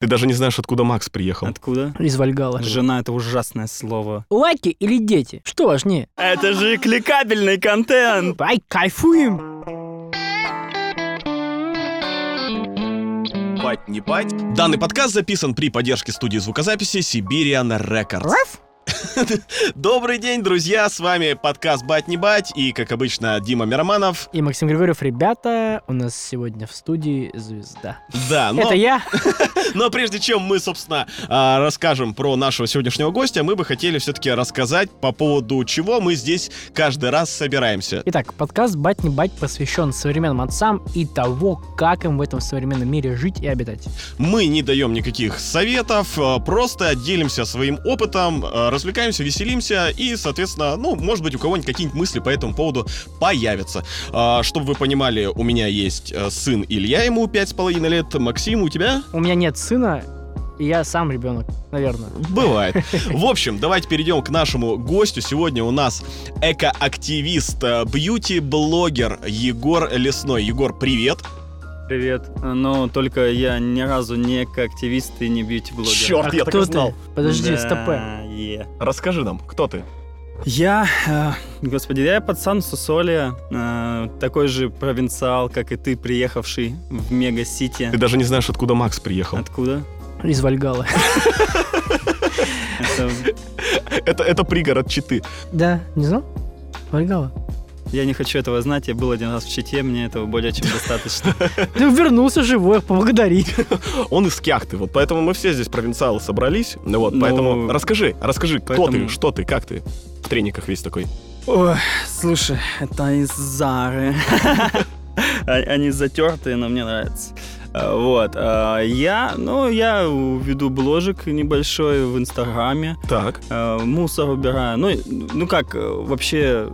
Ты даже не знаешь, откуда Макс приехал. Откуда? Из Вальгала. Жена — это ужасное слово. Лайки или дети? Что важнее? Это же кликабельный контент! Ай, кайфуем! Бать не бать. Данный подкаст записан при поддержке студии звукозаписи Siberian Records. Раф? Добрый день, друзья! С вами подкаст «Бать не бать» и, как обычно, Дима Мироманов. И Максим Григорьев, ребята, у нас сегодня в студии звезда. Да, но, Это я. но прежде чем мы, собственно, а, расскажем про нашего сегодняшнего гостя, мы бы хотели все-таки рассказать по поводу чего мы здесь каждый раз собираемся. Итак, подкаст «Бать не бать» посвящен современным отцам и того, как им в этом современном мире жить и обитать. Мы не даем никаких советов, а, просто делимся своим опытом, а, развлекаемся, веселимся и, соответственно, ну, может быть, у кого-нибудь какие-нибудь мысли по этому поводу появятся. А, Чтобы вы понимали, у меня есть э, сын Илья, ему пять с половиной лет. Максим, у тебя? У меня нет сына, и я сам ребенок, наверное. Бывает. В общем, давайте перейдем к нашему гостю. Сегодня у нас экоактивист, э, бьюти-блогер Егор Лесной. Егор, привет. Привет. Ну, только я ни разу не активист и не бьюти-блогер. Черт, А я так и знал. Подожди, Да, стопэ. Е. Расскажи нам, кто ты? Я, э, господи, я пацан с Усолья, э, такой же провинциал, как и ты, приехавший в мега-сити. Ты даже не знаешь, откуда Макс приехал. Откуда? Из Вальгала. Это- Это, это пригород Читы. Да, не знал? Вальгала. Я не хочу этого знать, я был один раз в Чите, мне этого более чем достаточно. Ты вернулся живой, поблагодари. Он из Кяхты, вот поэтому мы все здесь провинциалы собрались. Ну Вот, Ну, поэтому расскажи, расскажи, кто ты, что ты, как ты в трениках весь такой. Ой, слушай, это из Зары. Они затертые, но мне нравится. А, Вот. а, Я, ну, я веду бложик небольшой в Инстаграме. Так. а, Мусор убираю. Ну, ну как, вообще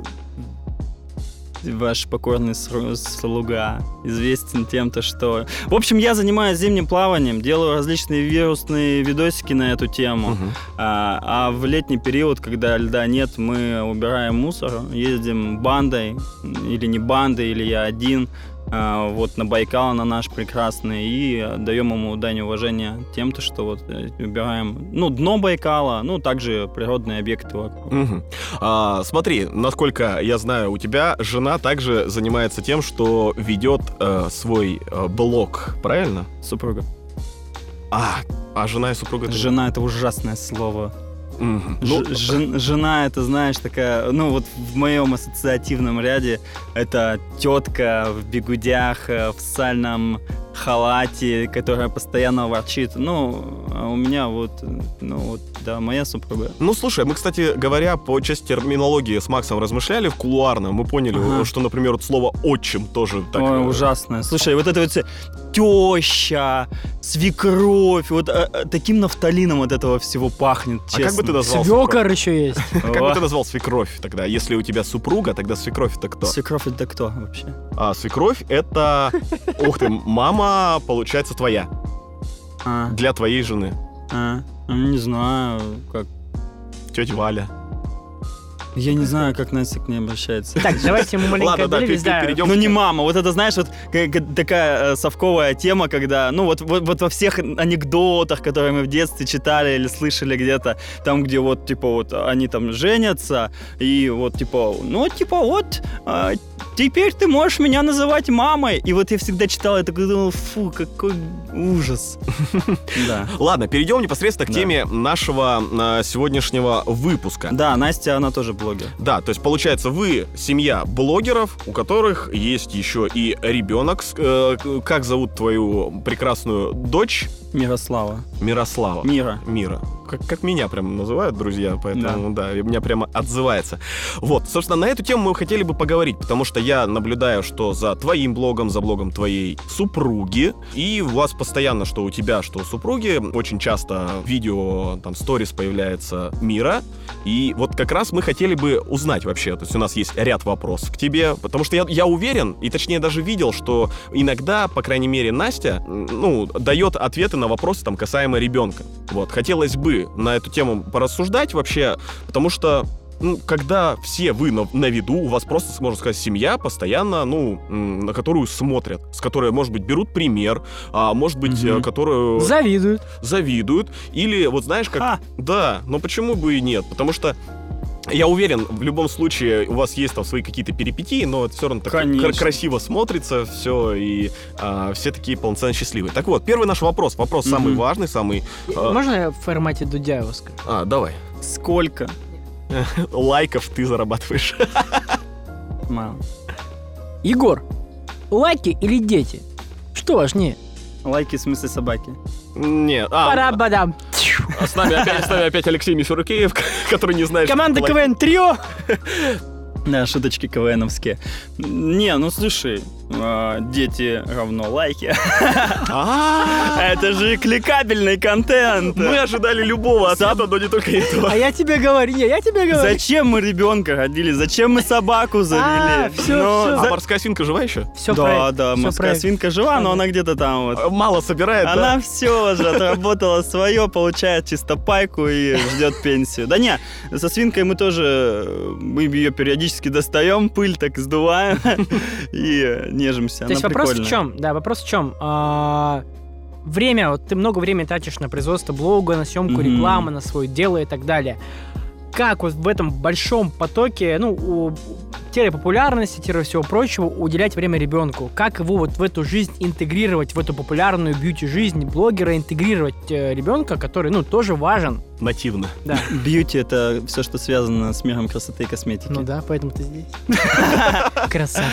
ваш покорный слуга известен тем, то что... В общем, я занимаюсь зимним плаванием, делаю различные вирусные видосики на эту тему. Мгм. А, а в летний период, когда льда нет, мы убираем мусор, ездим бандой, или не бандой, или я один, вот на Байкал, на наш прекрасный, и даем ему дань уважения тем, то, что вот э, убираем, ну, дно Байкала, ну, также природные объекты вокруг. Мгм. А, смотри, насколько я знаю, у тебя жена также занимается тем, что ведет э, свой э, блог, правильно? Супруга. А, а жена и супруга... Жена — это ужасное слово. Ну, Ж- жен- жена, это, знаешь, такая, ну вот в моем ассоциативном ряде это тетка в бегудях, э, в сальном халате, которая постоянно ворчит. Ну, а у меня вот, э, ну вот, да, моя супруга. Ну, слушай, мы, кстати говоря, по части терминологии с Максом размышляли в кулуарно. Мы поняли, Ага. что, например, вот слово «отчим» тоже так... Ой, э, ужасное. Слушай, вот это вот все теща, свекровь, вот э, таким нафталином от этого всего пахнет, А как бы честно. ты назвал Свекор еще есть. Как бы ты назвал свекровь тогда? Если у тебя супруга, тогда свекровь это кто? Свекровь это кто вообще? А свекровь это... Ух ты, мама, получается, твоя. А, Для твоей жены. а, не знаю, как Тетя Валя. Я не знаю, как Настя к ней обращается. Так, давайте мы маленько Ладно, да, да. перейдем Ну не мама, вот это знаешь, вот такая э, совковая тема, когда, ну вот, вот, вот во всех анекдотах, которые мы в детстве читали или слышали где-то, там, где вот, типа, вот они там женятся, и вот, типа, ну, типа, вот, а, теперь ты можешь меня называть мамой. И вот я всегда читал, я такой думал, фу, какой ужас. Да. Ладно, перейдем непосредственно к теме нашего э, сегодняшнего выпуска. Да, Настя, она тоже блогер. Да, то есть получается, вы семья блогеров, у которых есть еще и ребенок. Э, как зовут твою прекрасную дочь? Мирослава. Мирослава. Мира. Мира. Как, как меня прям называют друзья, поэтому да. и меня прямо отзывается. Вот, собственно, на эту тему мы хотели бы поговорить, потому что я наблюдаю, что за твоим блогом, за блогом твоей супруги, и у вас постоянно, что у тебя, что у супруги, очень часто видео, там, сторис появляется Мира, и вот как раз мы хотели бы узнать вообще, то есть у нас есть ряд вопросов к тебе, потому что я, я уверен, и точнее даже видел, что иногда, по крайней мере, Настя, ну, дает ответы на вопросы там касаемо ребенка. Вот, хотелось бы на эту тему порассуждать вообще, потому что ну, когда все вы на, на виду, у вас просто, можно сказать, семья постоянно, ну, на которую смотрят, с которой, может быть, берут пример, а может быть, угу. которую... Завидуют. Завидуют. Или, вот знаешь, как... Ха. Да, но почему бы и нет? Потому что я уверен, в любом случае у вас есть там свои какие-то перипетии, но это все равно так кр- красиво смотрится, все, и а, все такие полноценно счастливые. Так вот, первый наш вопрос, вопрос mm-hmm. самый важный, самый... А... Можно я в формате Дудяева скажу? А, давай. Сколько? лайков ты зарабатываешь? Мало. Егор, лайки или дети? Что важнее? Лайки в смысле собаки. Нет. А, Пара-бадам. А с нами опять, с нами опять Алексей Мисюркеев, который не знает, Команда КВН Трио. Да, шуточки КВНовские. Не, ну слушай, дети равно лайки. А. Это же кликабельный контент. Мы ожидали любого ответа, но не только этого. А я тебе говорю, не, я тебе говорю. Зачем мы ребенка родили? Зачем мы собаку завели? А морская свинка жива еще? Все Да, да, морская свинка жива, но она где-то там вот. Мало собирает, Она все же отработала свое, получает чисто пайку и ждет пенсию. Да не, со свинкой мы тоже, мы ее периодически достаем, пыль так сдуваем и нежимся. То есть вопрос в чем? Да, вопрос в чем? А, время, вот ты много времени тратишь на производство блога, на съемку mm-hmm. рекламы, на свое дело и так далее. Как вот в этом большом потоке, ну, у, телепопулярности, тире всего прочего, уделять время ребенку? Как его вот в эту жизнь интегрировать, в эту популярную бьюти-жизнь блогера, интегрировать э, ребенка, который, ну, тоже важен? Нативно. Да. Бьюти — это все, что связано с миром красоты и косметики. Ну да, поэтому ты здесь. Красавчик.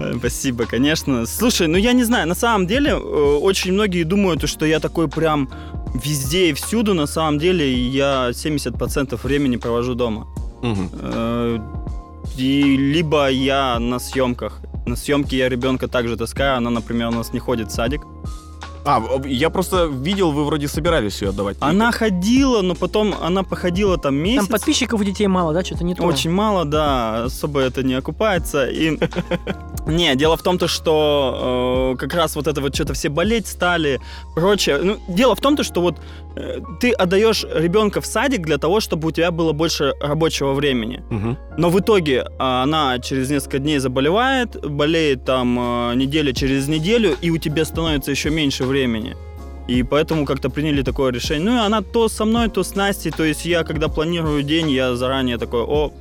Спасибо, конечно. Слушай, ну я не знаю, на самом деле э, очень многие думают, что я такой прям везде и всюду. На самом деле я 70% времени провожу дома. Угу. И либо я на съемках. На съемке я ребенка также таскаю. Она, например, у нас не ходит в садик. А, я просто видел, вы вроде собирались ее отдавать. Она ходила, но потом она походила там месяц. Там подписчиков у детей мало, да? Что-то не то. Очень мало, да. Особо это не окупается. И... Не, дело в том, то, что э, как раз вот это вот что-то все болеть стали, прочее. Ну, дело в том, то, что вот э, ты отдаешь ребенка в садик для того, чтобы у тебя было больше рабочего времени. Угу. Но в итоге э, она через несколько дней заболевает, болеет там э, неделю через неделю, и у тебя становится еще меньше времени. И поэтому как-то приняли такое решение. Ну и она то со мной, то с Настей. То есть я, когда планирую день, я заранее такой, о,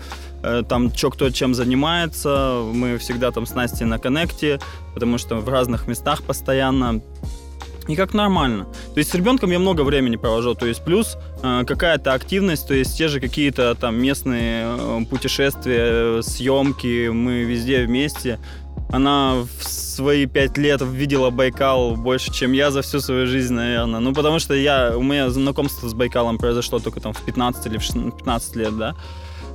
э, там, что кто чем занимается. Мы всегда там с Настей на коннекте, потому что в разных местах постоянно. И как нормально. То есть с ребенком я много времени провожу. То есть плюс э, какая-то активность, то есть те же какие-то там местные э, путешествия, съемки, мы везде вместе. Она в свои пять лет видела Байкал больше, чем я за всю свою жизнь, наверное. Ну, потому что я, у меня знакомство с Байкалом произошло только там в 15 или в 15 лет, да.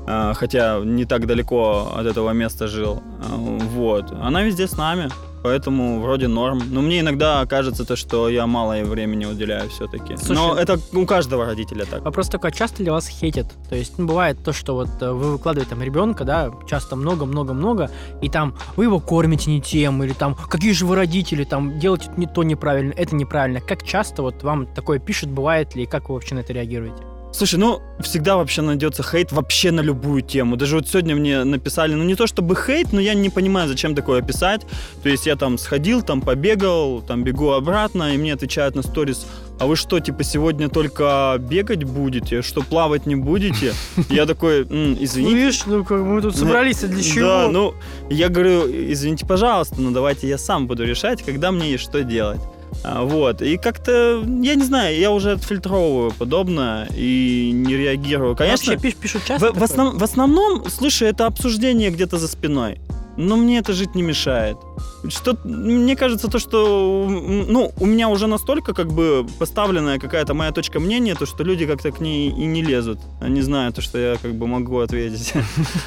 А, хотя не так далеко от этого места жил. А, вот. Она везде с нами поэтому вроде норм. Но мне иногда кажется то, что я мало времени уделяю все-таки. Но это у каждого родителя так. Вопрос такой, а часто ли вас хейтят? То есть ну, бывает то, что вот э, вы выкладываете там ребенка, да, часто много-много-много, и там вы его кормите не тем, или там какие же вы родители, там делаете не то неправильно, это неправильно. Как часто вот вам такое пишут, бывает ли, и как вы вообще на это реагируете? Слушай, ну, всегда вообще найдется хейт вообще на любую тему. Даже вот сегодня мне написали, ну, не то чтобы хейт, но я не понимаю, зачем такое писать. То есть я там сходил, там побегал, там бегу обратно, и мне отвечают на сторис, а вы что, типа, сегодня только бегать будете? Что, плавать не будете? Я такой, извините. Ну, видишь, ну, как мы тут собрались, для чего? Да, ну, я говорю, извините, пожалуйста, но давайте я сам буду решать, когда мне и что делать. А, вот. И как-то, я не знаю, я уже отфильтровываю подобное и не реагирую. Конечно, Вообще пиш, пишут часто. В, в, основ, в основном, слушай, это обсуждение где-то за спиной но мне это жить не мешает. Что, мне кажется, то, что ну, у меня уже настолько как бы поставленная какая-то моя точка мнения, то, что люди как-то к ней и не лезут. Они знают то, что я как бы могу ответить.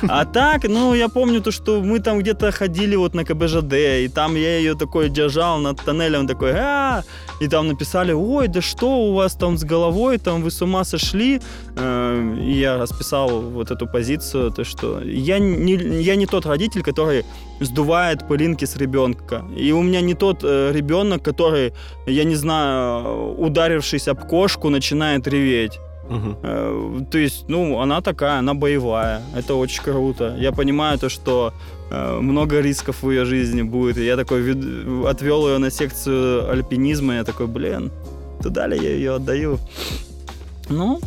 А так, ну, я помню то, что мы там где-то ходили вот на КБЖД, и там я ее такой держал над тоннелем, такой, а и там написали, ой, да что у вас там с головой, там вы с ума сошли. Э, и я расписал вот эту позицию, то, что я не, я не тот родитель, который который сдувает пылинки с ребенка. И у меня не тот э, ребенок, который, я не знаю, ударившись об кошку, начинает реветь. Мгм. Э, То есть, ну, она такая, она боевая. Это очень круто. Я понимаю то, что э, много рисков в ее жизни будет. И я такой вед- отвел ее на секцию альпинизма. И я такой, блин, туда ли я ее отдаю? Ну,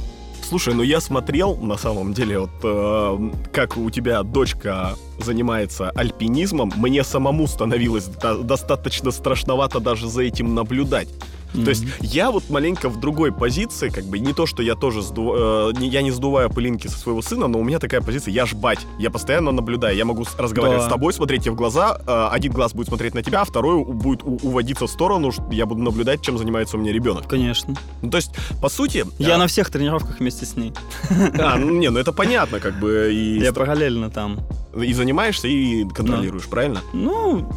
Слушай, ну я смотрел, на самом деле, вот э, как у тебя дочка занимается альпинизмом, мне самому становилось до- достаточно страшновато даже за этим наблюдать. То есть я вот маленько в другой позиции, как бы не то, что я тоже сду- э, я не сдуваю пылинки со своего сына, но у меня такая позиция, я ж бать, я постоянно наблюдаю, я могу разговаривать Да. с тобой, смотреть тебе в глаза, э, один глаз будет смотреть на тебя, а второй будет у- уводиться в сторону, я буду наблюдать, чем занимается у меня ребенок. Конечно. Ну, то есть, по сути... Я а, на всех тренировках вместе с ней. а, ну, не, ну это понятно, как бы, и, Я параллельно там. и занимаешься, и контролируешь, правильно? Ну,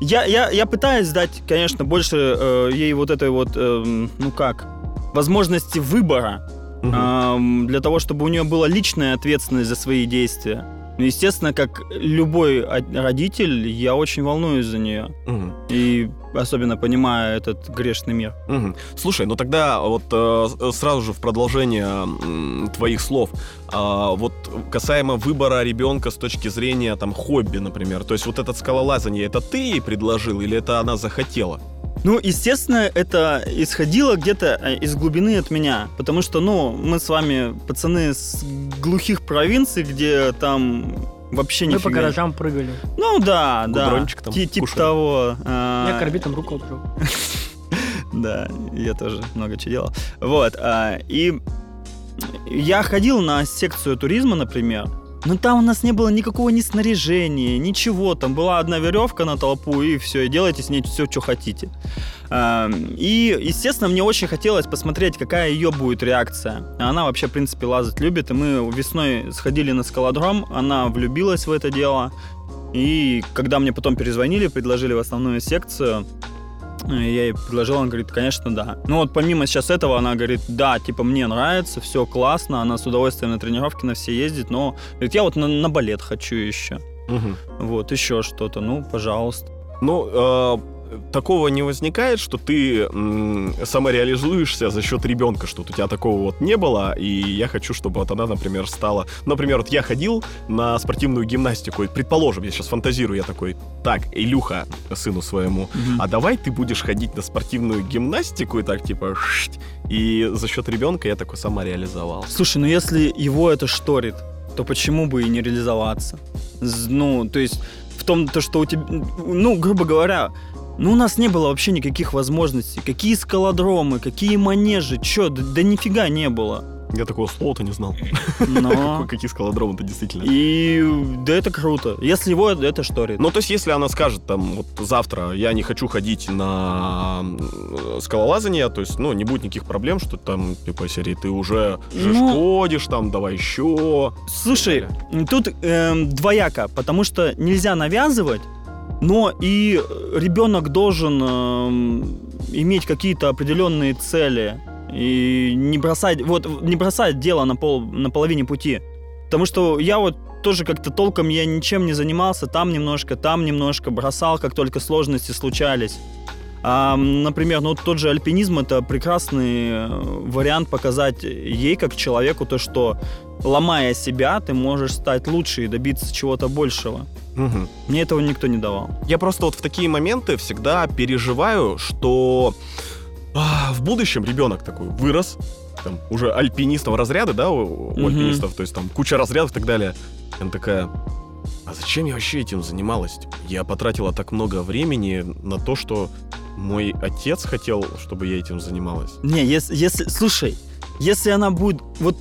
я, я, я пытаюсь дать, конечно, больше э, ей вот этой вот, эм, ну как, возможности выбора, Мгм. ам, для того, чтобы у нее была личная ответственность за свои действия. Ну, естественно, как любой родитель, я очень волнуюсь за нее. Мгм. И особенно понимаю этот грешный мир. Мгм. Слушай, ну тогда вот э, с- сразу же в продолжение м, твоих слов, а, вот касаемо выбора ребенка с точки зрения там хобби, например, то есть вот этот скалолазание, это ты ей предложил или это она захотела? Ну, естественно, это исходило где-то э, из глубины от меня. Потому что, ну, мы с вами пацаны с глухих провинций, где там вообще Мы по гаражам прыгали. Ну да, да. Гудрончик там Ти- Типа того. а, Я корбитом руку обжег. Да, я тоже много чего делал. Вот. а, И я ходил на секцию туризма, например, но там у нас не было никакого ни снаряжения, ничего. Там была одна веревка на толпу, и все, и делайте с ней все, что хотите. А, И, естественно, мне очень хотелось посмотреть, какая ее будет реакция. Она вообще, в принципе, лазать любит. И мы весной сходили на скалодром, она влюбилась в это дело. И когда мне потом перезвонили, предложили в основную секцию, я ей предложил, она говорит, конечно, да. Ну вот помимо сейчас этого, она говорит, да, типа, мне нравится, все классно, она с удовольствием на тренировки на все ездит, но, говорит, я вот на, на балет хочу еще. Мгм. Вот, еще что-то, ну, пожалуйста. Ну, э, такого не возникает, что ты самореализуешься за счет ребенка, что у тебя такого вот не было, и я хочу, чтобы вот она, например, стала... Например, вот я ходил на спортивную гимнастику, и, предположим, я сейчас фантазирую, я такой, так, Илюха, сыну своему, а давай ты будешь ходить на спортивную гимнастику и так типа и за счет ребенка я такой самореализовал. Слушай, ну если его это шторит, то почему бы и не реализоваться? Ну, то есть в том, то, что у тебя, ну, грубо говоря, ну, у нас не было вообще никаких возможностей. Какие скалодромы, какие манежи, чё, да, да нифига не было. Я такого слова-то не знал. Но... Какие скалодромы-то действительно. И да это круто. Если его это шторит. Ну, то есть, если она скажет, там, вот завтра я не хочу ходить на м, скалолазание, то есть, ну, не будет никаких проблем, что там, типа, серии, ты уже же Ну. ходишь, там, давай еще. Слушай, тут эм, двояко, потому что нельзя навязывать, но и ребенок должен эм, иметь какие-то определенные цели и не бросать, вот не бросать дело на пол, на половине пути, потому что я вот тоже как-то толком я ничем не занимался, там немножко, там немножко бросал, как только сложности случались. А, например, ну тот же альпинизм это прекрасный э, вариант показать ей как человеку то, что ломая себя, ты можешь стать лучше и добиться чего-то большего. Мгм. Мне этого никто не давал. Я просто вот в такие моменты всегда переживаю, что а, в будущем ребенок такой вырос, там, уже альпинистов разряды, да, у, у Мгм. альпинистов, то есть там куча разрядов и так далее. Она такая, а зачем я вообще этим занималась? Я потратила так много времени на то, что мой отец хотел, чтобы я этим занималась. Не, если, если слушай, если она будет вот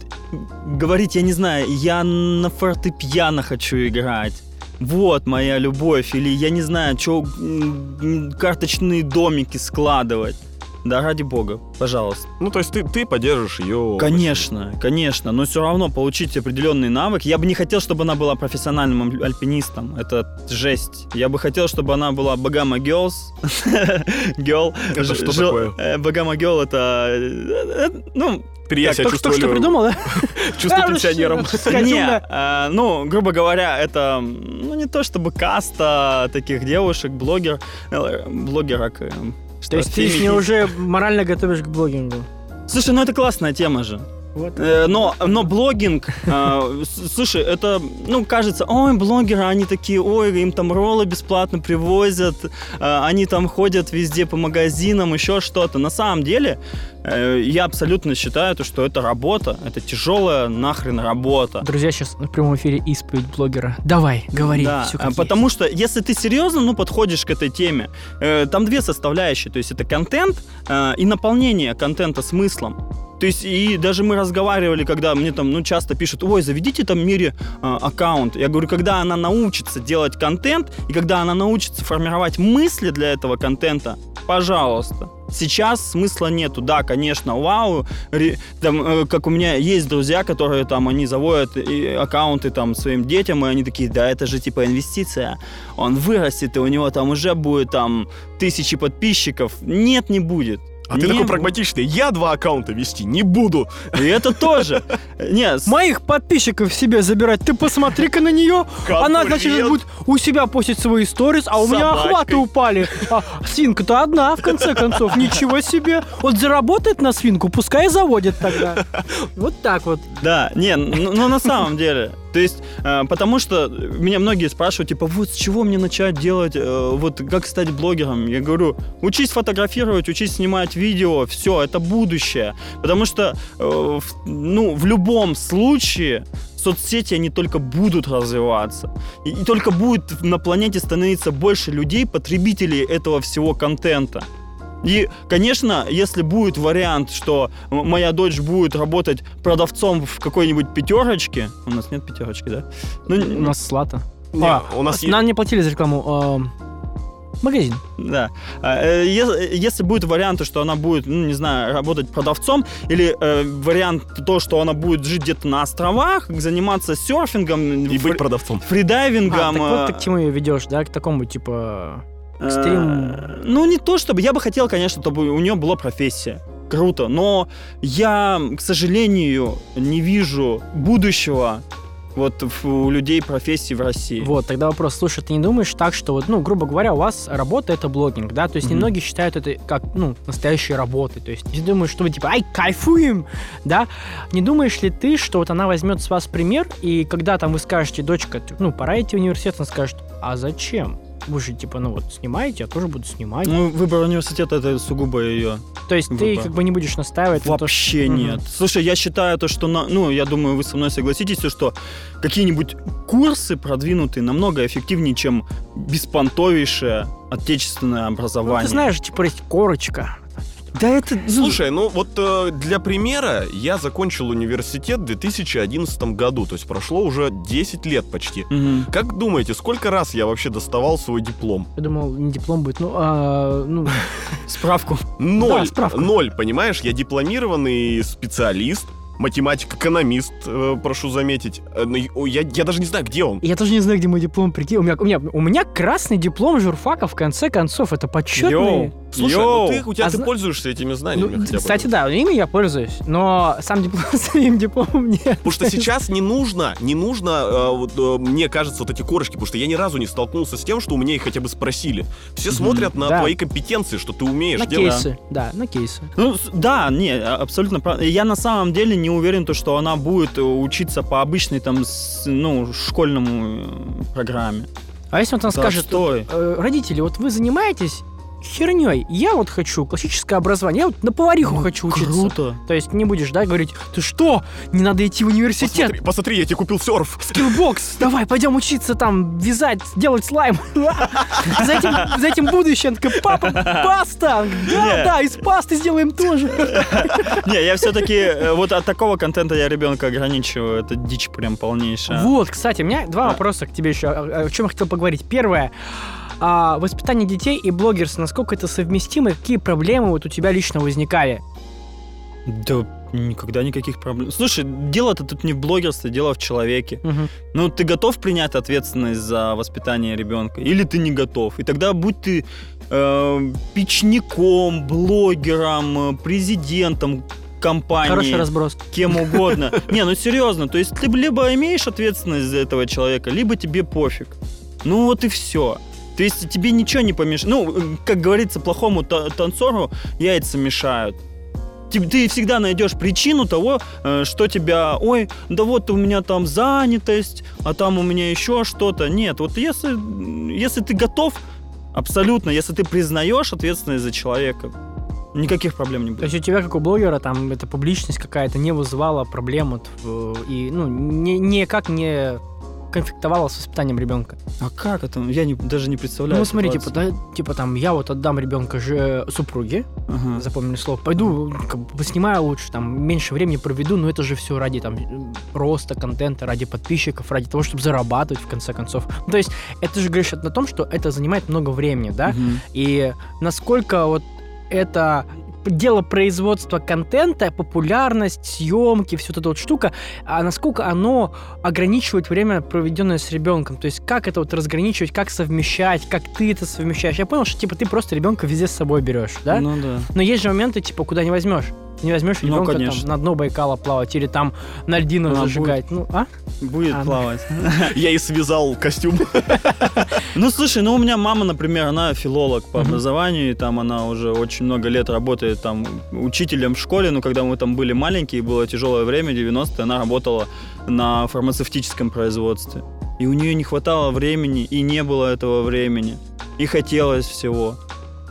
говорить, я не знаю, я на фортепиано хочу играть, вот моя любовь, или я не знаю, что карточные домики складывать. Да, ради бога, пожалуйста. Ну, то есть ты, ты поддержишь ее... Конечно, конечно, но все равно получить определенный навык. Я бы не хотел, чтобы она была профессиональным аль- альпинистом. Это жесть. Я бы хотел, чтобы она была Багама Girls. Girl. Это Ж- что жил- такое? э, Багама Girl это... э, э, Ну, я Так, себя только, только чувствую, что придумал, да? чувствую пенсионером. не, ну, грубо говоря, это, ну, не то чтобы каста таких девушек, блогер, блогерок. То есть ты ги- уже морально готовишь к блогингу. Слушай, ну это классная тема же. Вот. Э, Но, но блогинг, э, слушай, это, ну, кажется, ой, блогеры, они такие, ой, им там роллы бесплатно привозят, э, они там ходят везде по магазинам, еще что-то. На самом деле, э, я абсолютно считаю, то, что это работа, это тяжелая нахрен работа. Друзья, сейчас в прямом эфире исповедь блогера. Давай, говори. Да, всё а, как есть. потому что если ты серьезно, ну, подходишь к этой теме, э, там две составляющие, то есть это контент э, и наполнение контента смыслом. То есть и даже мы разговаривали, когда мне там, ну, часто пишут, ой, заведите там Мире э, аккаунт. Я говорю, когда она научится делать контент, и когда она научится формировать мысли для этого контента, пожалуйста. Сейчас смысла нету. Да, конечно, вау, ре- там, э, как у меня есть друзья, которые там, они заводят и аккаунты там своим детям, и они такие, да, это же типа инвестиция. Он вырастет, и у него там уже будет там тысячи подписчиков. Нет, не будет. А ты Не такой будет. прагматичный. Я два аккаунта вести не буду. И это тоже. Не, с- Моих подписчиков себе забирать. Ты посмотри-ка на нее. Она, значит, будет у себя постить свои сторис, а у меня охваты упали. А свинка-то одна, в конце концов. Ничего себе. Вот заработает на свинку, пускай заводит тогда. Вот так вот. Да, не, ну, на самом деле. То есть, э, потому что меня многие спрашивают, типа, вот с чего мне начать делать, э, вот как стать блогером? Я говорю, учись фотографировать, учись снимать видео, все, это будущее. Потому что, э, ну, в любом случае соцсети, они только будут развиваться. И, и только будет на планете становиться больше людей, потребителей этого всего контента. И, конечно, если будет вариант, что моя дочь будет работать продавцом в какой-нибудь пятерочке, у нас нет пятерочки, да? Ну, У нас слата. Не, А, у нас. Нам не платили за рекламу. эм, Магазин. да. А, э, е- Если будет вариант, что она будет, ну, не знаю, работать продавцом, или э, вариант то, что она будет жить где-то на островах, заниматься серфингом, И фри- быть продавцом. А, фридайвингом. так вот ты э, к чему ее ведешь, да? К такому, типа... Э, Экстрим. Ну, не то чтобы. Я бы хотел, конечно, чтобы у нее была профессия. Круто. Но я, к сожалению, не вижу будущего вот у людей профессии в России. Вот, тогда вопрос, слушай, ты не думаешь так, что вот, ну, грубо говоря, у вас работа это блогинг, да? То есть Мгм. немногие считают это как, ну, настоящей работой. То есть не думаешь, что вы типа, ай, кайфуем, да? Не думаешь ли ты, что вот она возьмет с вас пример, и когда там вы скажете, дочка, ну, пора идти в университет, она скажет, а зачем? Вы же, типа, ну вот, снимаете, я тоже буду снимать. Ну, выбор университета это сугубо ее. То есть ты выбор. как бы не будешь настаивать на то, Вообще Мгм. нет. Слушай, я считаю то, что, на, ну, я думаю, вы со мной согласитесь, то, что какие-нибудь курсы продвинутые намного эффективнее, чем беспонтовейшее отечественное Ну, образование. ты знаешь, типа, есть корочка. Да это... Слушай, ну вот э, для примера, я закончил университет в 2011 году, то есть прошло уже 10 лет почти. мгм. Как думаете, сколько раз я вообще доставал свой диплом? Я думал, не диплом будет, ну, а, ну, Справку. Ноль. справка. Ноль, понимаешь? Я дипломированный специалист, математик-экономист, э, прошу заметить. Э, и- Я, я даже не знаю, где он. Я тоже не знаю, где мой диплом, прикинь. У меня, у меня, у меня красный диплом журфака, в конце концов, это почетный. Yo. Слушай, Yo. ну ты, у тебя А ты зна- пользуешься этими Ну, знаниями хотя бы. кстати, да, ими я пользуюсь, но сам диплом, самим дипломом нет. Потому что сейчас не нужно, не нужно, э, вот, э, мне кажется, вот эти корочки, потому что я ни разу не столкнулся с тем, что у меня их хотя бы спросили. Все Мгм. смотрят на Да. твои компетенции, что ты умеешь На делать. кейсы, да, на кейсы. Ну, да, не, а- абсолютно правда. Я на самом деле не уверен, то, что она будет э, учиться по обычной, там, ну, школьному э, программе. А если он Да скажет, отстой. «Э, родители, вот вы занимаетесь херней, я вот хочу классическое образование, я вот на повариху хочу учиться. Круто. То есть не будешь, да, говорить, ты что, не надо идти в университет, Посмотри, посмотри, я тебе купил серф. Skillbox, давай, пойдем учиться там вязать, делать слайм. За этим, за этим будущее. Она такая, папа, паста! Да, да, из пасты сделаем тоже. Не, я все-таки вот от такого контента я ребенка ограничиваю. Это дичь прям полнейшая. Вот, кстати, у меня два вопроса к тебе еще. О чем я хотел поговорить. Первое. А, воспитание детей и блогерство, насколько это совместимо, какие проблемы вот у тебя лично возникали? Да никогда никаких проблем. Слушай, дело-то тут не в блогерстве, дело в человеке. Мгм. Ну, ты готов принять ответственность за воспитание ребенка? Или ты не готов? И тогда будь ты э, печником, блогером, э, президентом компании, Хороший разброс. кем угодно. Не, ну серьезно, то есть ты либо имеешь ответственность за этого человека, либо тебе пофиг. Ну вот и все. То есть тебе ничего не помешает. Ну, как говорится, плохому та- танцору яйца мешают. Ты, всегда найдешь причину того, э, что тебя, ой, да вот у меня там занятость, а там у меня еще что-то. Нет, вот если, если ты готов, абсолютно, если ты признаешь ответственность за человека, никаких проблем не будет. То есть у тебя, как у блогера, там эта публичность какая-то не вызывала проблем вот, и, ну, не, никак не конфликтовала с воспитанием ребенка. А как это? Я не, даже не представляю. Ну, смотри, типа, да, типа там, я вот отдам ребенка же супруге, Ага. запомнили слово, пойду, как бы, поснимаю лучше, там, меньше времени проведу, но это же все ради, там, роста контента, ради подписчиков, ради того, чтобы зарабатывать, в конце концов. Ну, то есть, это же говорит о том, что это занимает много времени, да, Мгм. и насколько вот это дело производства контента, популярность, съемки, все эта вот штука, а насколько оно ограничивает время, проведенное с ребенком. То есть как это вот разграничивать, как совмещать, как ты это совмещаешь. Я понял, что типа ты просто ребенка везде с собой берешь, да? Ну да. Но есть же моменты, типа, куда не возьмешь. Ты не возьмешь Ну, ребенка конечно. там, на дно Байкала плавать или там на льдинах Она зажигать. Ну, а? Будет А, ну. плавать. Я и связал костюм. Ну, слушай, ну у меня мама, например, она филолог по образованию, и там она уже очень много лет работает там учителем в школе, но когда мы там были маленькие, было тяжелое время, 90-е, она работала на фармацевтическом производстве. И у нее не хватало времени, и не было этого времени. И хотелось всего.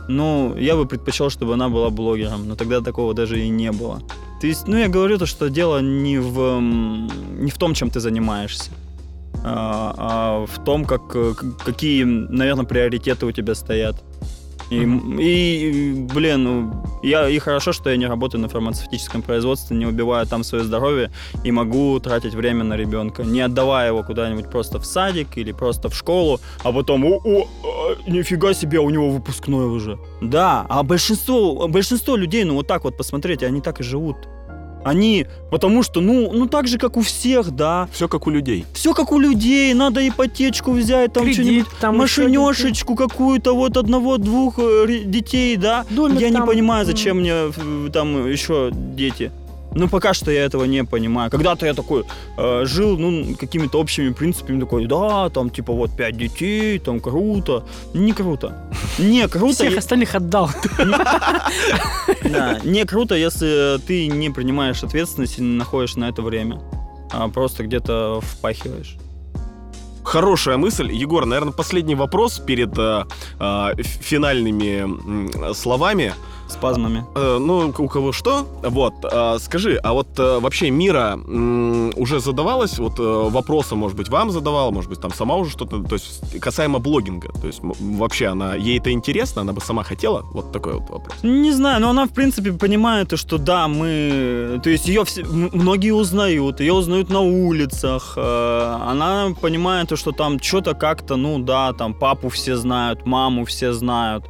Ну, я бы предпочел, чтобы она была блогером, но тогда такого даже и не было. То есть, ну, я говорю то, что дело не в, не в том, чем ты занимаешься, а, а в том, как, э, какие, наверное, приоритеты у тебя стоят. И, и, блин, ну, я, и хорошо, что я не работаю на фармацевтическом производстве, не убиваю там свое здоровье и могу тратить время на ребенка, не отдавая его куда-нибудь просто в садик или просто в школу, а потом, о, о, а, нифига себе, у него выпускной уже. Да, а большинство, большинство людей, ну вот так вот посмотрите, они так и живут. Они, потому что, ну, ну так же, как у всех, да. Все как у людей. Все как у людей, надо ипотечку взять, там что-нибудь, машинешечку какую-то, вот одного-двух э, детей, да. Домик я не там, понимаю, м. зачем мне э, там еще дети. Ну, пока что я этого не понимаю. Когда-то я такой э, жил, ну, какими-то общими принципами, такой, да, там, типа, вот, пять детей, там, круто. Не круто. Не круто. Всех я- остальных отдал. да, не круто, если ты не принимаешь ответственность и не находишь на это время. А просто где-то впахиваешь. Хорошая мысль. Егор, наверное, последний вопрос перед э, э, финальными м, словами. Спазмами. Э, ну, у кого что. Вот, э, скажи, а вот э, вообще Мира м, уже задавалась, вот э, вопросы, может быть, вам задавала, может быть, там сама уже что-то, то есть касаемо блогинга, то есть вообще она, ей это интересно, она бы сама хотела? Вот такой вот вопрос. Не знаю, но она, в принципе, понимает, то, что да, мы... То есть ее все... многие узнают, ее узнают на улицах. э, Она понимает, то, что там что-то как-то, ну да, там папу все знают, маму все знают.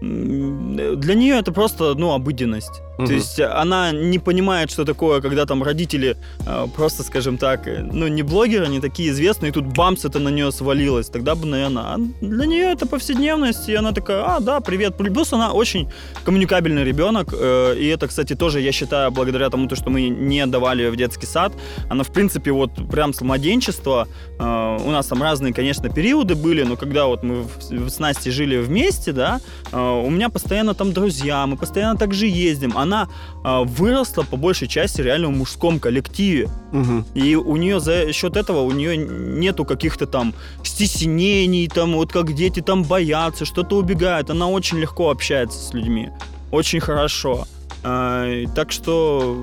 М, Для нее это просто, ну, обыденность. То Мгм. есть она не понимает, что такое, когда там родители э, просто, скажем так, э, ну, не блогеры, не такие известные, и тут бамс это на нее свалилось. Тогда бы, наверное, а для нее это повседневность, и она такая, а, да, привет. Плюс она очень коммуникабельный ребенок, э, и это, кстати, тоже, я считаю, благодаря тому, то, что мы не отдавали ее в детский сад, она, в принципе, вот прям с младенчества, э, у нас там разные, конечно, периоды были, но когда вот мы в- с Настей жили вместе, да, э, у меня постоянно там друзья, мы постоянно так же ездим. Она э, выросла по большей части реально в мужском коллективе. Мгм. И у нее за счет этого у нее нету каких-то там стеснений, там вот как дети там боятся, что-то убегают. Она очень легко общается с людьми. Очень хорошо. А, так что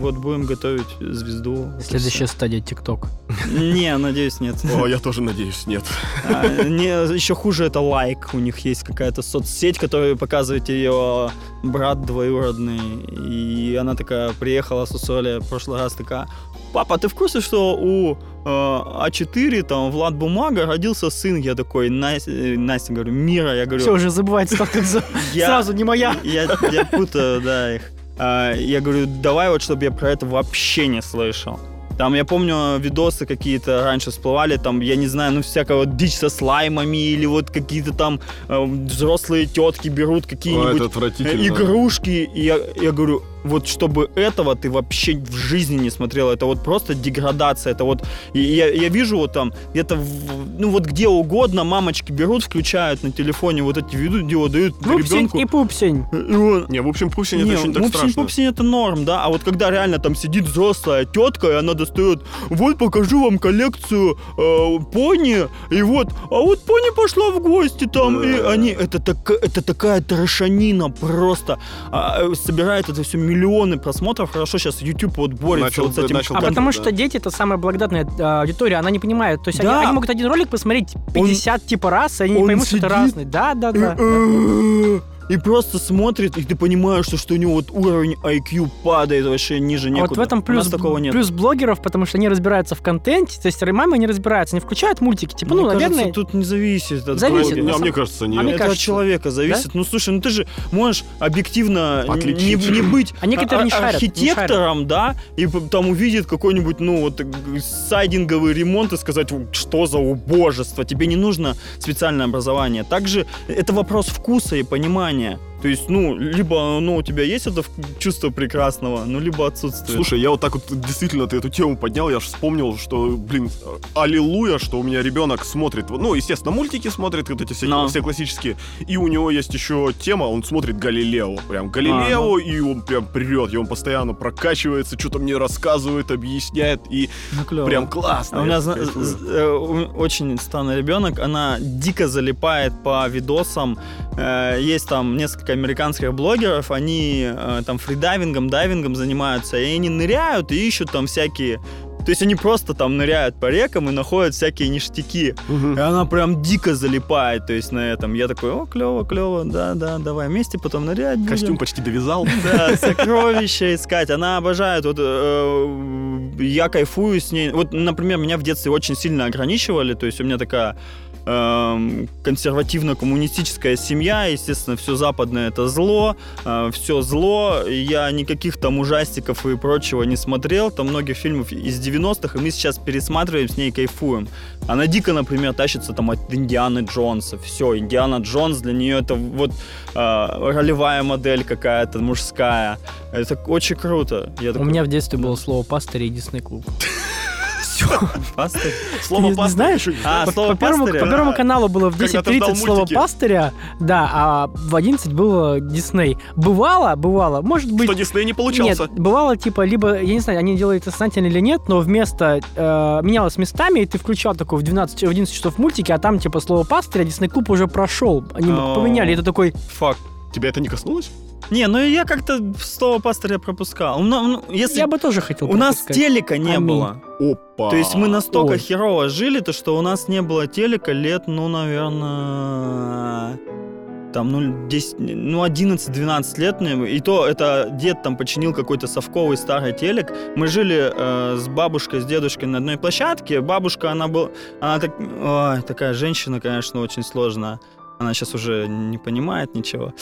вот будем готовить звезду. Следующая стадия ТикТок. Не, надеюсь, нет. О, я тоже надеюсь, нет. А, не, еще хуже это лайк. У них есть какая-то соцсеть, которую показывает ее брат двоюродный. И она такая приехала с Усоли в прошлый раз такая. Папа, ты в курсе, что у э, А4, там, Влад Бумага, родился сын? Я такой, Настя, э, Настя, говорю, Мира, я говорю, Все, уже забывается, так как за- я- сразу не моя. я, я путаю, да, я говорю, давай вот, чтобы я про это вообще не слышал. Там, я помню, видосы какие-то раньше всплывали, там, я не знаю, ну, всякого дичь со слаймами, или вот какие-то там э, взрослые тетки берут какие-нибудь это э, игрушки. И я, я говорю, вот чтобы этого ты вообще в жизни не смотрел. Это вот просто деградация. Это вот, я, я вижу вот там где-то, ну вот где угодно мамочки берут, включают на телефоне вот эти видео, дают Пупсень ребенку. и пупсень. И он, Не, в общем, это не, очень так пупсень, страшно. пупсень это норм, да, а вот когда реально там сидит взрослая тетка, и она достает, вот покажу вам коллекцию э, пони, и вот, а вот пони пошла в гости там, и Да. они, это, так, это такая трошанина просто, А, э, собирает это все миллионы просмотров, хорошо, сейчас YouTube вот борется Начал вот с этим. начал А потому бы, что да. дети это самая благодатная э, аудитория, она не понимает. То есть они, Да. они могут один ролик посмотреть 50 типа раз, и они не он поймут, что это сидит разный. Да, да, да. И, просто смотрит, и ты понимаешь, что, что у него вот уровень IQ падает вообще ниже А некуда. вот в этом У плюс, нас такого нет. плюс блогеров, потому что они разбираются в контенте, то есть мамы не разбираются, они включают мультики, типа, ну, Мне кажется, наверное, тут не зависит от Зависит, блогера. Ну, а самом- мне кажется, не. А мне это кажется, от человека зависит. Ну слушай, ну ты же можешь объективно не, не быть А некоторые не а- шарят, не архитектором, да, и там увидит какой-нибудь, ну, вот сайдинговый ремонт и сказать, что за убожество. Тебе не нужно специальное образование. Также это вопрос вкуса и понимания внимание. То есть, ну, либо ну, у тебя есть это чувство прекрасного, ну, либо отсутствует. Слушай, я вот так вот действительно ты эту тему поднял, я же вспомнил, что, блин, аллилуйя, что у меня ребенок смотрит, ну, естественно, мультики смотрит, вот эти все, Но. все классические, и у него есть еще тема, он смотрит Галилео, прям Галилео, и он прям прет, и он постоянно прокачивается, что-то мне рассказывает, объясняет, и Ну, клево. прям классно. А у меня зна- э, очень странный ребенок, она дико залипает по видосам. Э, Есть там несколько американских блогеров, они э, там фридайвингом, дайвингом занимаются, и они ныряют и ищут там всякие... То есть они просто там ныряют по рекам и находят всякие ништяки. Мгм. И она прям дико залипает, то есть на этом. Я такой, о, клево, клево, да, да, давай вместе потом нырять будем». Костюм почти довязал. Да, сокровища искать. Она обожает. Вот э, я кайфую с ней. Вот, например, меня в детстве очень сильно ограничивали. То есть у меня такая консервативно-коммунистическая семья, естественно, все западное это зло, все зло, я никаких там ужастиков и прочего не смотрел, там многих фильмов из 90-х, и мы сейчас пересматриваем с ней, кайфуем. Она дико, например, тащится там от Индианы Джонса, все, Индиана Джонс для нее это вот э, ролевая модель какая-то мужская, это очень круто. Я У такой, меня в детстве было слово пастырь и Дисней клуб. Все. пастырь? Слово пастырь знаешь? А, По, слово по первому, пастыря? по первому Да. каналу было в Когда ты ждал 10.30 слово пастыря, да, а в 11 было Дисней. Бывало, бывало, может быть... Что Дисней не получался. Нет, бывало, типа, либо, я не знаю, они делали это сознательно или нет, но вместо э, менялось местами, и ты включал такой в 12, в 11 часов мультики, а там, типа, слово пастыря, Дисней Клуб уже прошел. Они поменяли, это такой, Фак. Тебя это не коснулось? Не, ну я как-то слово пастыря пропускал. Ну, ну, если я бы тоже хотел у нас телека не Аминь. было. Опа. То есть мы настолько Ой. херово жили, то что у нас не было телека лет, ну, наверное, там, ну, 10, ну, 11-12 лет, мне, и то это дед там починил какой-то совковый старый телек. Мы жили э, с бабушкой, с дедушкой на одной площадке. Бабушка, она была, она так, ой, такая женщина, конечно, очень сложная. Она сейчас уже не понимает ничего.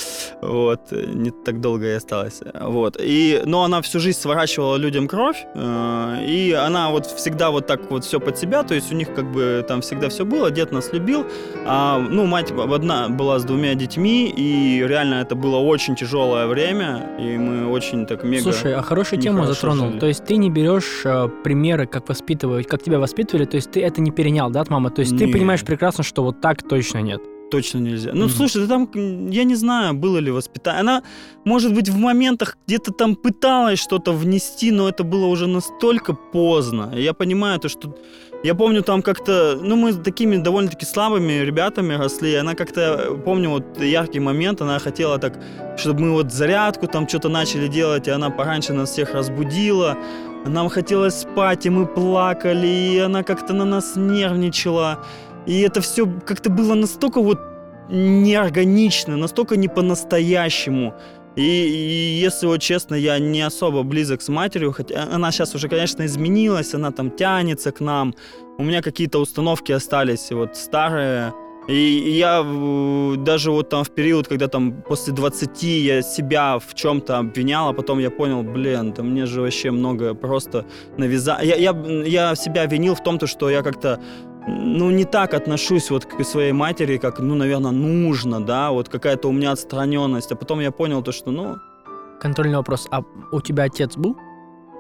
Вот. Не так долго и осталось. Вот. И, но она всю жизнь сворачивала людям кровь. э, И она вот всегда вот так вот все под себя. То есть у них как бы там всегда все было. Дед нас любил. А, ну, мать одна была с двумя детьми. И реально это было очень тяжелое время. И мы очень так мега... Слушай, а хорошую тему затронул. жили. То есть ты не берешь э, примеры, как воспитывают, как тебя воспитывали, то есть ты это не перенял, да, от мамы? То есть ты Не. понимаешь прекрасно, что вот так точно нет. Точно нельзя. Ну, Мгм. слушай, да там, я не знаю, было ли воспитание. Она, может быть, в моментах где-то там пыталась что-то внести, но это было уже настолько поздно. Я понимаю то, что... Я помню там как-то... Ну, мы такими довольно-таки слабыми ребятами росли. Она как-то, помню, вот яркий момент, она хотела так, чтобы мы вот зарядку там что-то начали делать, и она пораньше нас всех разбудила. Нам хотелось спать, и мы плакали, и она как-то на нас нервничала. И это все как-то было настолько вот неорганично, настолько не по-настоящему. И, и если вот честно, я не особо близок с матерью, хотя она сейчас уже, конечно, изменилась, она там тянется к нам. У меня какие-то установки остались вот старые. И я даже вот там в период, когда там после 20 я себя в чем-то обвинял, а потом я понял, блин, да мне же вообще много просто навязал. Я, я, я себя винил в том, то, что я как-то ну, не так отношусь вот к своей матери, как, ну, наверное, нужно, да, вот какая-то у меня отстраненность. А потом я понял то, что, ну, контрольный вопрос. А у тебя отец был?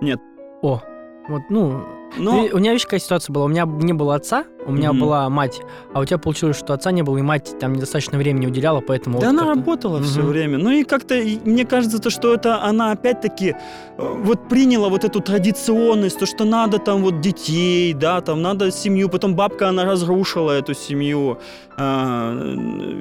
Нет. О, вот, ну, Но ты- у меня, видишь, какая ситуация была. У меня не было отца, у меня Мгм. была мать, а у тебя получилось, что отца не было, и мать там недостаточно времени уделяла, поэтому... Да вот она как-то- работала все Мгм. время. Ну и как-то мне кажется, то, что это она опять-таки э, вот приняла вот эту традиционность, то, что надо там вот детей, да, там надо семью. Потом бабка, она разрушила эту семью. А,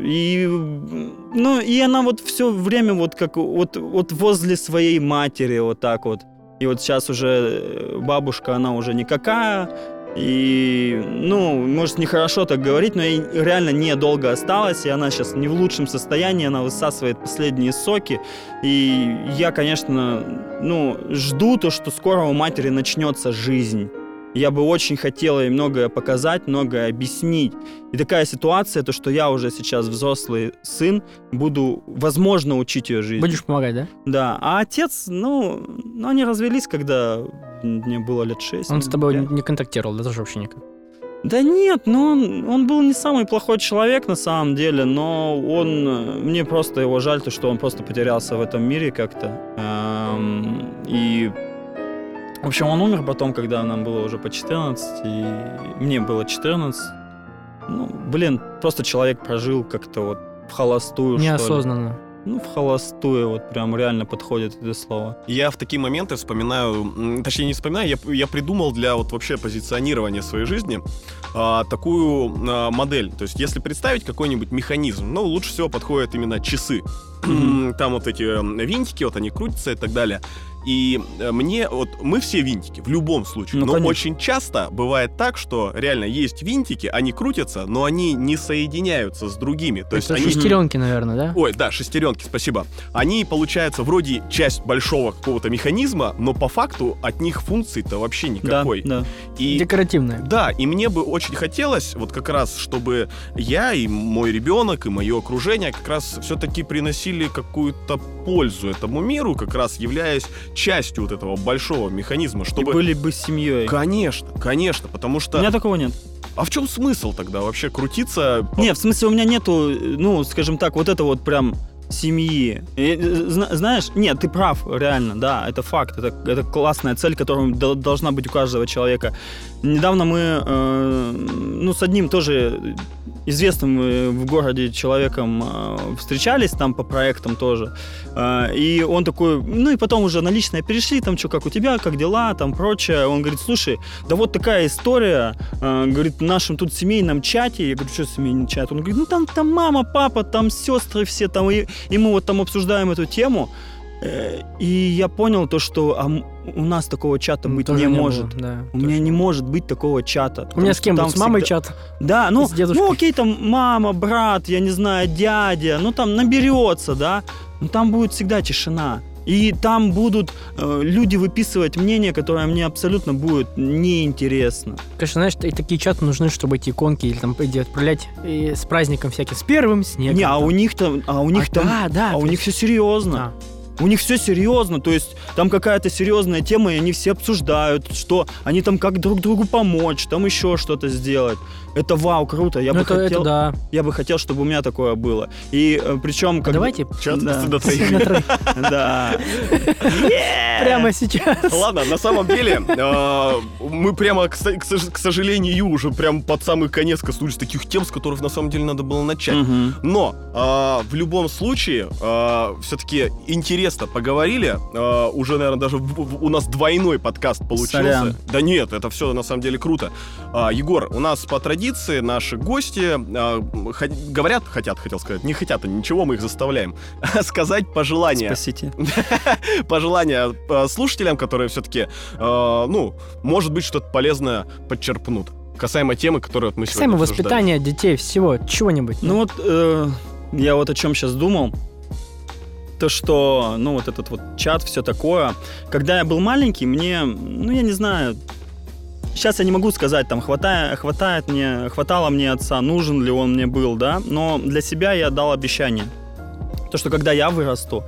И, ну, и она вот все время вот как вот, вот возле своей матери вот так вот. И вот сейчас уже э, бабушка, она уже никакая, и, ну, может, нехорошо так говорить, но ей реально недолго осталось, и она сейчас не в лучшем состоянии, она высасывает последние соки. И я, конечно, ну, жду то, что скоро у матери начнется жизнь. Я бы очень хотела ей многое показать, многое объяснить. И такая ситуация, то, что я уже сейчас взрослый сын, буду, возможно, учить ее жизни. Будешь помогать, да? Да. А отец, ну, ну, они развелись, когда мне было лет шесть. Он с тобой пять. не контактировал, да, тоже вообще никак? Да нет, ну он, он был не самый плохой человек на самом деле, но он мне просто его жаль, то что он просто потерялся в этом мире как-то. Эм, и в общем, он умер потом, когда нам было уже по 14, и мне было 14. Ну, блин, просто человек прожил как-то вот в холостую, что ли. Неосознанно. Ну, в холостую, вот прям реально подходит это слово. Я в такие моменты вспоминаю, точнее не вспоминаю, я, я придумал для вот вообще позиционирования своей жизни а, такую а, модель. То есть если представить какой-нибудь механизм, ну лучше всего подходят именно часы. Мгм. Там вот эти винтики, вот они крутятся и так далее. И э, мне, вот мы все винтики, в любом случае. Ну, но конечно. очень часто бывает так, что реально есть винтики, они крутятся, но они не соединяются с другими. То есть Это они шестеренки, наверное, да? Ой, да, шестеренки, спасибо. Они, получается, вроде часть большого какого-то механизма, но по факту от них функций-то вообще никакой. Да, да. И Декоративные. да, и мне бы очень хотелось, вот как раз, чтобы я и мой ребенок, и мое окружение как раз все-таки приносили какую-то пользу этому миру, как раз являясь частью вот этого большого механизма, И чтобы... были бы семьей. Конечно, конечно, потому У что... меня такого нет. А в чем смысл тогда вообще крутиться? Не, в смысле, у меня нету, ну, скажем так, вот это вот прям семьи. И, э, зна- знаешь, нет, ты прав, реально, да, это факт, это, это классная цель, которая до- должна быть у каждого человека. Недавно мы, э, ну, с одним тоже известным э, в городе человеком э, встречались там по проектам тоже, Э, и он такой, ну, и потом уже на личное перешли, там, что, как у тебя, как дела, там, прочее. Он говорит, слушай, да вот такая история, говорит, в нашем тут семейном чате. Я говорю, что семейный чат? Он говорит, ну там, там мама, папа, там сестры все, там, и, и мы вот там обсуждаем эту тему. Э, И я понял то, что а у нас такого чата быть Тоже не, было, может. да. У меня не может быть такого чата. У меня с кем там С мамой всегда- чат? Да, ну, ну окей, там мама, брат, я не знаю, дядя, ну там наберется, да, но там будет всегда тишина. И там будут э, люди выписывать мнение, которое мне абсолютно будет неинтересно. Конечно, знаешь, и такие чаты нужны, чтобы эти иконки или там иди отправлять и с праздником всяким, с первым снегом. Не, а там. у них там, а у них А, там, да, да, а у них все серьезно. А, У них все серьезно, то есть там какая-то серьезная тема, и они все обсуждают, что они там как друг другу помочь, там еще что-то сделать. Это вау, круто. Я ну бы это, хотел, это да. я бы хотел, чтобы у меня такое было. И э, причем А как давайте Чат Да. до. Да. прямо сейчас. Ладно, на самом деле, э, мы прямо, к со- к сож- к сожалению, уже прям под самый конец коснулись таких тем, с которых на самом деле надо было начать. Но э, в любом случае, все-таки интересно поговорили. Уже, наверное, даже у нас двойной подкаст получился. Да нет, это все на самом деле круто. А, Егор, у нас по традиции наши гости а, хо- говорят, хотят, хотел сказать, не хотят они ничего, мы их заставляем сказать пожелания. Спасите. пожелания э, слушателям, которые все-таки, ну, может быть, что-то полезное подчерпнут. Касаемо темы, которую вот мы сегодня Касаемо воспитания детей, всего, чего-нибудь. Ну вот э, я вот о чем сейчас думал. То, что, ну, вот этот вот чат, все такое. Когда я был маленький, мне, ну, я не знаю, сейчас я не могу сказать, там, хватает, хватает мне, хватало мне отца, нужен ли он мне был, да, но для себя я дал обещание. То, что когда я вырасту,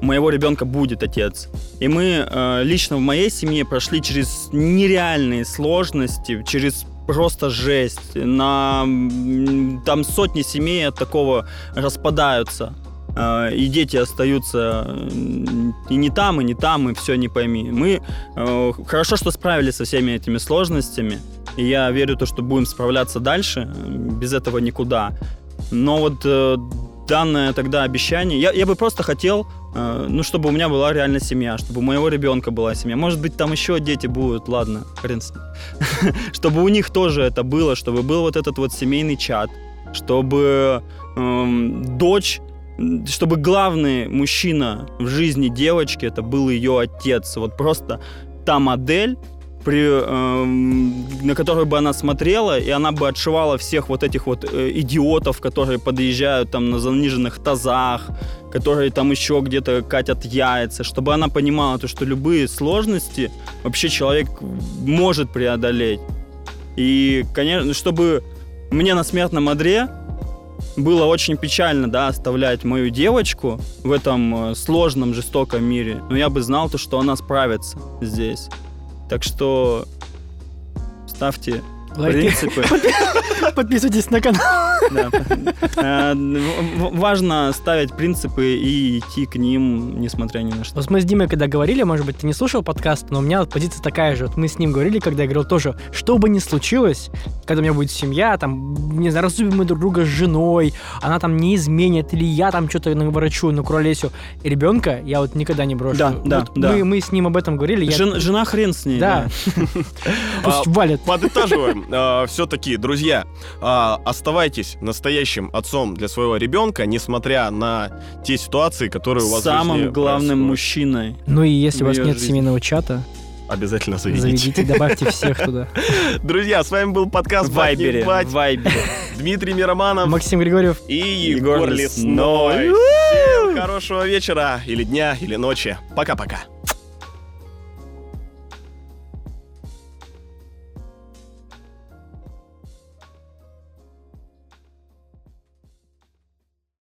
у моего ребенка будет отец. И мы э, лично в моей семье прошли через нереальные сложности, через просто жесть. На там сотни семей от такого распадаются. Э, и дети остаются и не там, и не там, и все не пойми. Мы э, хорошо, что справились со всеми этими сложностями, и я верю то, что будем справляться дальше, без этого никуда. Но вот э, данное тогда обещание, я, я бы просто хотел, э, ну, чтобы у меня была реально семья, чтобы у моего ребенка была семья. Может быть, там еще дети будут, ладно, хрен с. Чтобы у них тоже это было, чтобы был вот этот вот семейный чат, чтобы эм, дочь чтобы главный мужчина в жизни девочки это был ее отец. Вот просто та модель, при, э, на которую бы она смотрела, и она бы отшивала всех вот этих вот э, идиотов, которые подъезжают там на заниженных тазах, которые там еще где-то катят яйца, чтобы она понимала то, что любые сложности вообще человек может преодолеть. И, конечно, чтобы мне на смертном одре было очень печально, да, оставлять мою девочку в этом э, сложном, жестоком мире. Но я бы знал то, что она справится здесь. Так что ставьте Лайки. принципы. Подписывайтесь на канал. Да. Э, важно ставить принципы и идти к ним, несмотря ни на что. Вот мы с Димой когда говорили, может быть, ты не слушал подкаст, но у меня позиция такая же. Вот мы с ним говорили, когда я говорил тоже, что бы ни случилось, когда у меня будет семья, там, не знаю, разлюбим мы друг друга с женой, она там не изменит, или я там что-то наворочу, на куролесю, и ребенка я вот никогда не брошу. Да, да, вот да. Мы, мы с ним об этом говорили. Жен, я... Жена хрен с ней. Да. Пусть а, валит. Подытаживаем. А, Все-таки, друзья, а, оставайтесь настоящим отцом для своего ребенка, несмотря на те ситуации, которые у вас Самым главным мужчиной. Ну и если у вас нет семейного чата, Обязательно заведите. Заведите, добавьте всех туда. Друзья, с вами был подкаст Вайбере. Вайбере. Дмитрий Мироманов. Максим Григорьев. И Егор, Егор Лесной. Всем хорошего вечера, или дня, или ночи. Пока-пока.